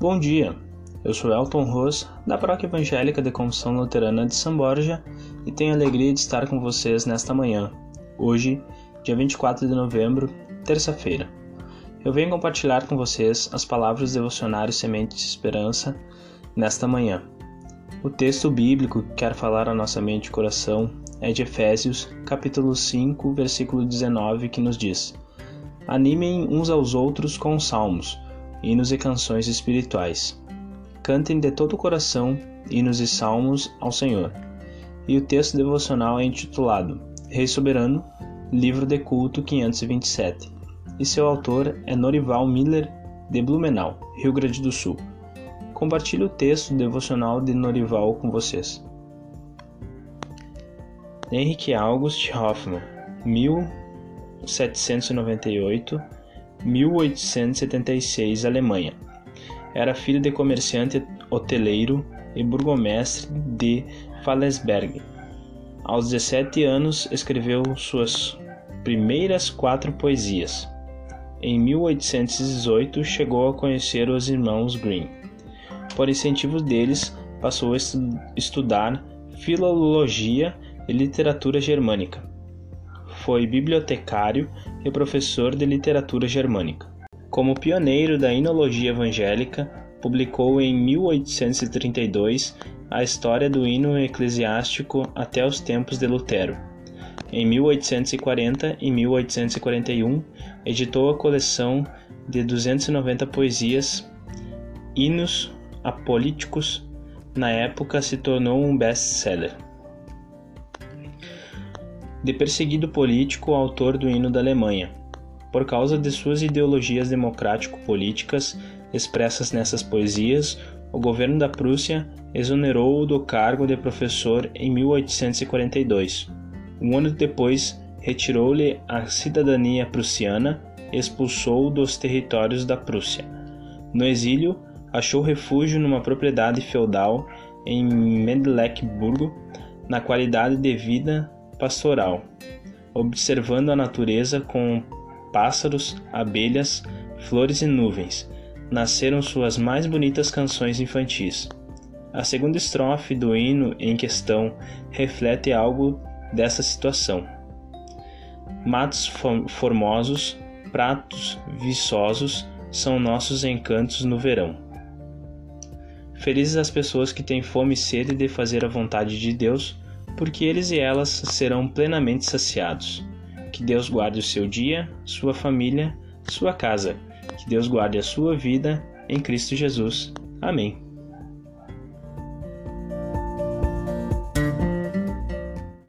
Bom dia, eu sou Elton Ros, da Paróquia Evangélica de Confissão Luterana de São Borja e tenho a alegria de estar com vocês nesta manhã, hoje, dia 24 de novembro, terça-feira. Eu venho compartilhar com vocês as palavras devocionários Sementes de Esperança nesta manhã. O texto bíblico que quer falar a nossa mente e coração é de Efésios, capítulo 5, versículo 19, que nos diz: Animem uns aos outros com salmos hinos e canções espirituais. Cantem de todo o coração hinos e salmos ao Senhor. E o texto devocional é intitulado Rei Soberano, livro de culto 527. E seu autor é Norival Miller, de Blumenau, Rio Grande do Sul. Compartilho o texto devocional de Norival com vocês. Henrique August Hoffmann, 1798 1876, Alemanha. Era filho de comerciante hoteleiro e burgomestre de Fallesberg. Aos 17 anos, escreveu suas primeiras quatro poesias. Em 1818, chegou a conhecer os irmãos Grimm. Por incentivo deles, passou a estudar filologia e literatura germânica foi bibliotecário e professor de literatura germânica. Como pioneiro da inologia evangélica, publicou em 1832 a História do Hino Eclesiástico até os tempos de Lutero. Em 1840 e 1841, editou a coleção de 290 poesias, hinos apolíticos. Na época, se tornou um best-seller. De perseguido político, autor do hino da Alemanha. Por causa de suas ideologias democrático-políticas expressas nessas poesias, o governo da Prússia exonerou-o do cargo de professor em 1842. Um ano depois, retirou-lhe a cidadania prussiana e expulsou-o dos territórios da Prússia. No exílio, achou refúgio numa propriedade feudal em Mecklenburgo, na qualidade de vida pastoral, observando a natureza com pássaros, abelhas, flores e nuvens, nasceram suas mais bonitas canções infantis. A segunda estrofe do hino em questão reflete algo dessa situação. Matos formosos, pratos viçosos são nossos encantos no verão. Felizes as pessoas que têm fome e sede de fazer a vontade de Deus, porque eles e elas serão plenamente saciados. Que Deus guarde o seu dia, sua família, sua casa. Que Deus guarde a sua vida em Cristo Jesus. Amém.